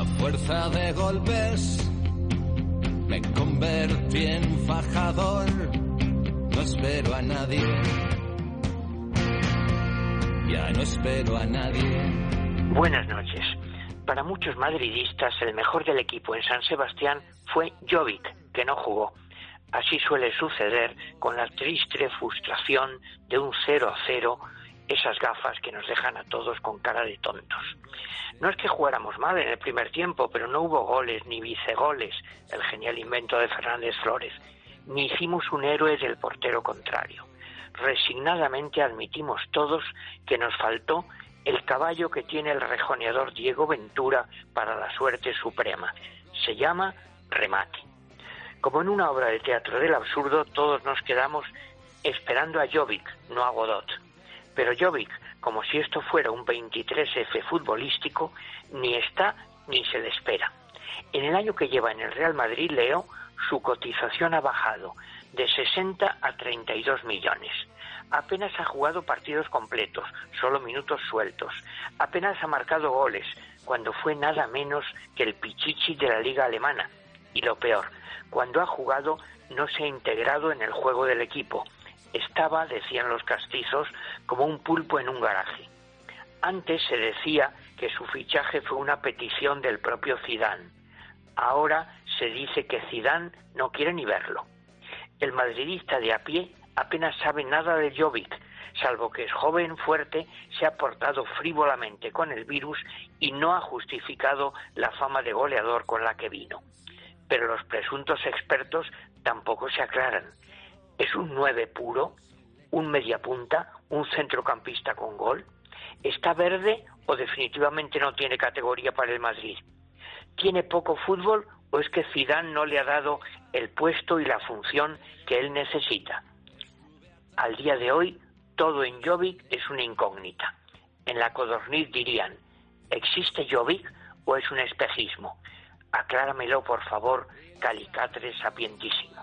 A fuerza de golpes me convertí en fajador. No espero a nadie. Ya no espero a nadie. Buenas noches. Para muchos madridistas, el mejor del equipo en San Sebastián fue Jovic, que no jugó. Así suele suceder con la triste frustración de un 0 a 0, esas gafas que nos dejan a todos con cara de tontos. No es que jugáramos mal en el primer tiempo, pero no hubo goles ni vicegoles, el genial invento de Fernández Flores, ni hicimos un héroe del portero contrario. Resignadamente admitimos todos que nos faltó el caballo que tiene el rejoneador Diego Ventura para la suerte suprema. Se llama remate. Como en una obra de teatro del absurdo, todos nos quedamos esperando a Jovic, no a Godot. Pero Jovic, como si esto fuera un 23F futbolístico, ni está ni se le espera. En el año que lleva en el Real Madrid, Leo, su cotización ha bajado de 60 a 32 millones. Apenas ha jugado partidos completos, solo minutos sueltos. Apenas ha marcado goles, cuando fue nada menos que el pichichi de la liga alemana. Y lo peor, cuando ha jugado no se ha integrado en el juego del equipo. Decían los castizos, como un pulpo en un garaje. Antes se decía que su fichaje fue una petición del propio Zidane. Ahora se dice que Zidane no quiere ni verlo. El madridista de a pie apenas sabe nada de Jovic, salvo que es joven, fuerte, se ha portado frívolamente con el virus y no ha justificado la fama de goleador con la que vino pero los presuntos expertos tampoco se aclaran. ¿Es un nueve puro? ¿Un mediapunta? ¿Un centrocampista con gol? ¿Está verde o definitivamente no tiene categoría para el Madrid? ¿Tiene poco fútbol o es que Zidane no le ha dado el puesto y la función que él necesita? Al día de hoy, todo en Jovic es una incógnita. En la Codorniz dirían, ¿existe Jovic o es un espejismo? Acláramelo, por favor, Calicatre sapientísimo.